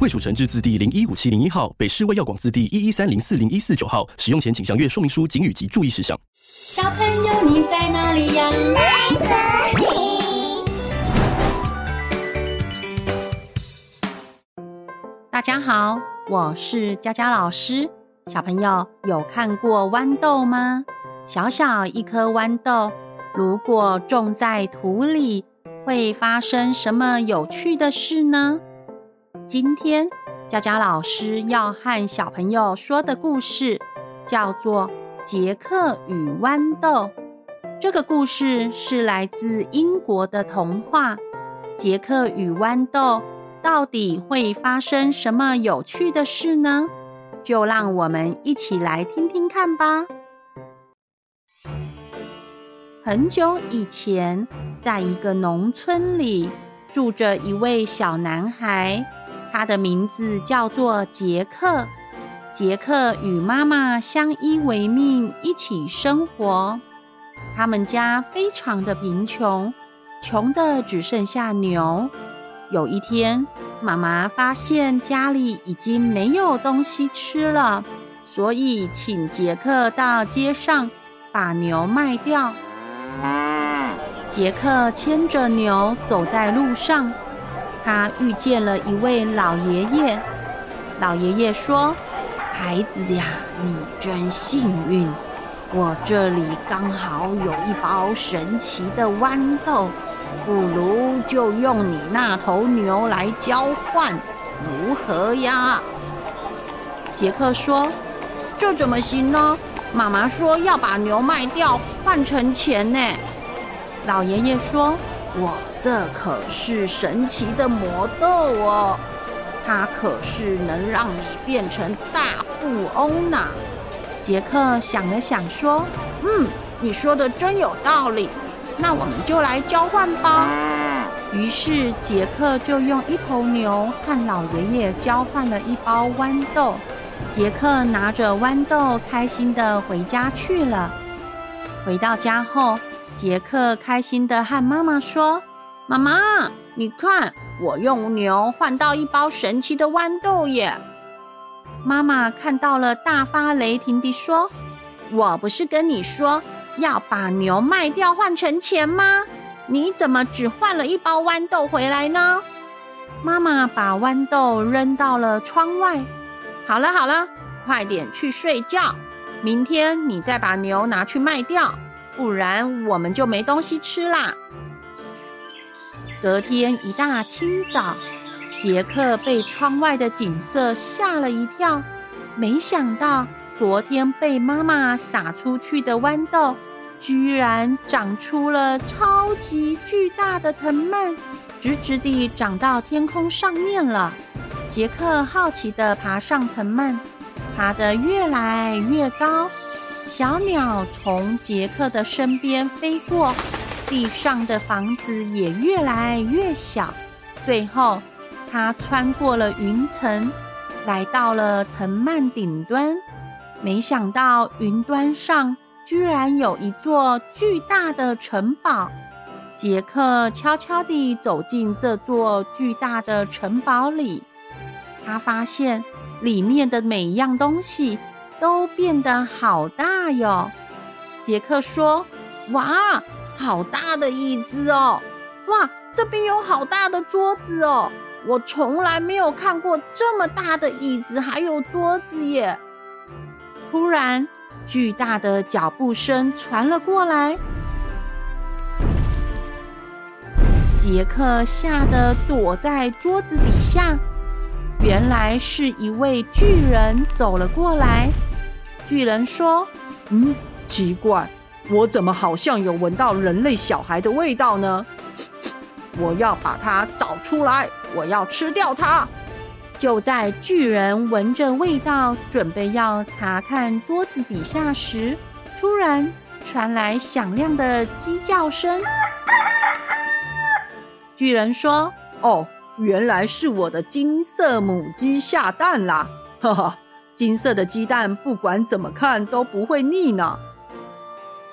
卫署成制字第零一五七零一号，北市卫药广字第一一三零四零一四九号。使用前请详阅说明书、警语及注意事项。小朋友，你在哪里呀？在这里。大家好，我是佳佳老师。小朋友有看过豌豆吗？小小一颗豌豆，如果种在土里，会发生什么有趣的事呢？今天佳佳老师要和小朋友说的故事叫做《杰克与豌豆》。这个故事是来自英国的童话《杰克与豌豆》。到底会发生什么有趣的事呢？就让我们一起来听听看吧。很久以前，在一个农村里，住着一位小男孩，他的名字叫做杰克。杰克与妈妈相依为命，一起生活。他们家非常的贫穷，穷的只剩下牛。有一天，妈妈发现家里已经没有东西吃了，所以请杰克到街上把牛卖掉。杰克牵着牛走在路上，他遇见了一位老爷爷。老爷爷说：“孩子呀，你真幸运，我这里刚好有一包神奇的豌豆。”不如就用你那头牛来交换，如何呀？杰克说：“这怎么行呢？妈妈说要把牛卖掉换成钱呢。”老爷爷说：“我这可是神奇的魔豆哦，它可是能让你变成大富翁呢。”杰克想了想说：“嗯，你说的真有道理。”那我们就来交换吧。于是杰克就用一头牛和老爷爷交换了一包豌豆。杰克拿着豌豆，开心地回家去了。回到家后，杰克开心地和妈妈说：“妈妈，你看，我用牛换到一包神奇的豌豆耶！”妈妈看到了，大发雷霆地说：“我不是跟你说？”要把牛卖掉换成钱吗？你怎么只换了一包豌豆回来呢？妈妈把豌豆扔到了窗外。好了好了，快点去睡觉。明天你再把牛拿去卖掉，不然我们就没东西吃啦。隔天一大清早，杰克被窗外的景色吓了一跳，没想到昨天被妈妈撒出去的豌豆。居然长出了超级巨大的藤蔓，直直地长到天空上面了。杰克好奇地爬上藤蔓，爬得越来越高。小鸟从杰克的身边飞过，地上的房子也越来越小。最后，他穿过了云层，来到了藤蔓顶端。没想到云端上。居然有一座巨大的城堡，杰克悄悄地走进这座巨大的城堡里。他发现里面的每一样东西都变得好大哟。杰克说：“哇，好大的椅子哦！哇，这边有好大的桌子哦！我从来没有看过这么大的椅子还有桌子耶！”突然，巨大的脚步声传了过来，杰克吓得躲在桌子底下。原来是一位巨人走了过来。巨人说：“嗯，奇怪，我怎么好像有闻到人类小孩的味道呢？我要把它找出来，我要吃掉它。”就在巨人闻着味道，准备要查看桌子底下时，突然传来响亮的鸡叫声。巨人说：“哦，原来是我的金色母鸡下蛋啦！哈哈，金色的鸡蛋不管怎么看都不会腻呢。”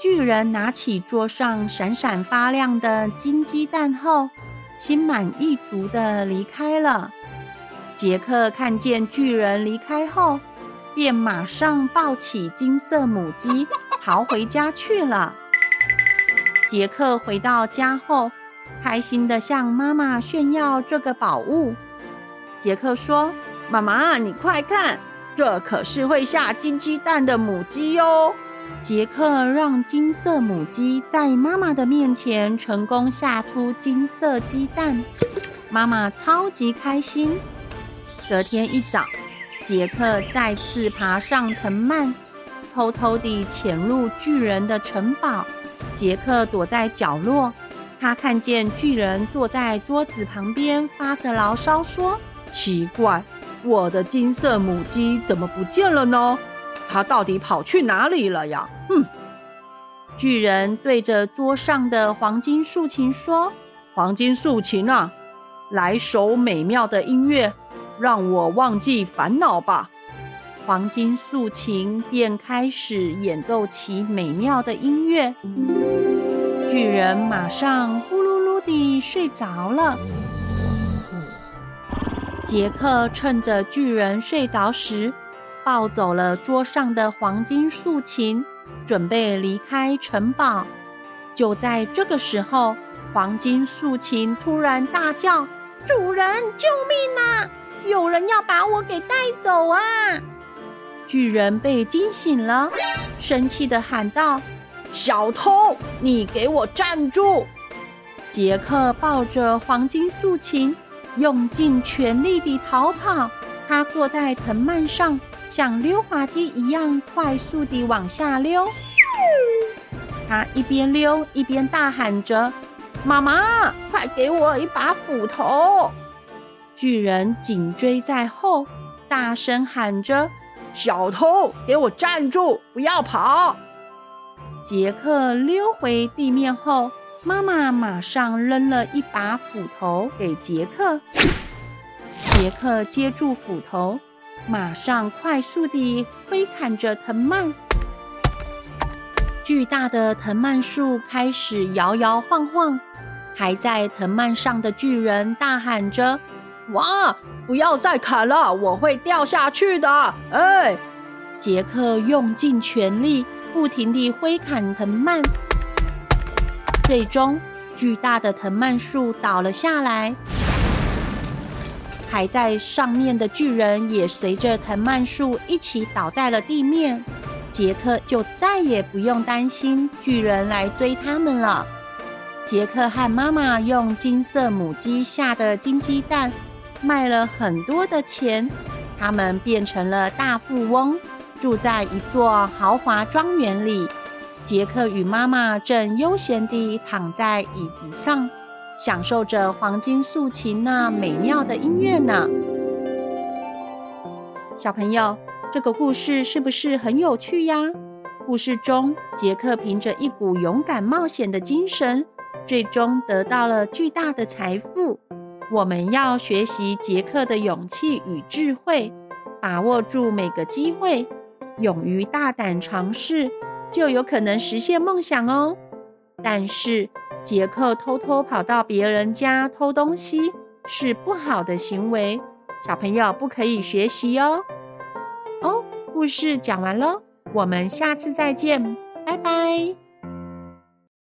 巨人拿起桌上闪闪发亮的金鸡蛋后，心满意足的离开了。杰克看见巨人离开后，便马上抱起金色母鸡，逃回家去了。杰克回到家后，开心地向妈妈炫耀这个宝物。杰克说：“妈妈，你快看，这可是会下金鸡蛋的母鸡哟！”杰克让金色母鸡在妈妈的面前成功下出金色鸡蛋，妈妈超级开心。隔天一早，杰克再次爬上藤蔓，偷偷地潜入巨人的城堡。杰克躲在角落，他看见巨人坐在桌子旁边发着牢骚，说：“奇怪，我的金色母鸡怎么不见了呢？”他到底跑去哪里了呀？哼！巨人对着桌上的黄金竖琴说：“黄金竖琴啊，来首美妙的音乐，让我忘记烦恼吧。”黄金竖琴便开始演奏起美妙的音乐。巨人马上呼噜噜地睡着了。杰克趁着巨人睡着时，抱走了桌上的黄金竖琴，准备离开城堡。就在这个时候，黄金竖琴突然大叫：“主人，救命啊！有人要把我给带走啊！”巨人被惊醒了，生气地喊道：“小偷，你给我站住！”杰克抱着黄金竖琴，用尽全力地逃跑。他坐在藤蔓上。像溜滑梯一样快速地往下溜，他一边溜一边大喊着：“妈妈，快给我一把斧头！”巨人紧追在后，大声喊着：“小偷，给我站住，不要跑！”杰克溜回地面后，妈妈马上扔了一把斧头给杰克，杰克接住斧头。马上快速地挥砍着藤蔓，巨大的藤蔓树开始摇摇晃晃。还在藤蔓上的巨人大喊着：“哇，不要再砍了，我会掉下去的！”哎，杰克用尽全力，不停地挥砍藤蔓，最终巨大的藤蔓树倒了下来。还在上面的巨人也随着藤蔓树一起倒在了地面，杰克就再也不用担心巨人来追他们了。杰克和妈妈用金色母鸡下的金鸡蛋卖了很多的钱，他们变成了大富翁，住在一座豪华庄园里。杰克与妈妈正悠闲地躺在椅子上。享受着黄金竖琴那美妙的音乐呢。小朋友，这个故事是不是很有趣呀？故事中，杰克凭着一股勇敢冒险的精神，最终得到了巨大的财富。我们要学习杰克的勇气与智慧，把握住每个机会，勇于大胆尝试，就有可能实现梦想哦。但是，杰克偷偷跑到别人家偷东西是不好的行为，小朋友不可以学习哦。哦，故事讲完喽，我们下次再见，拜拜。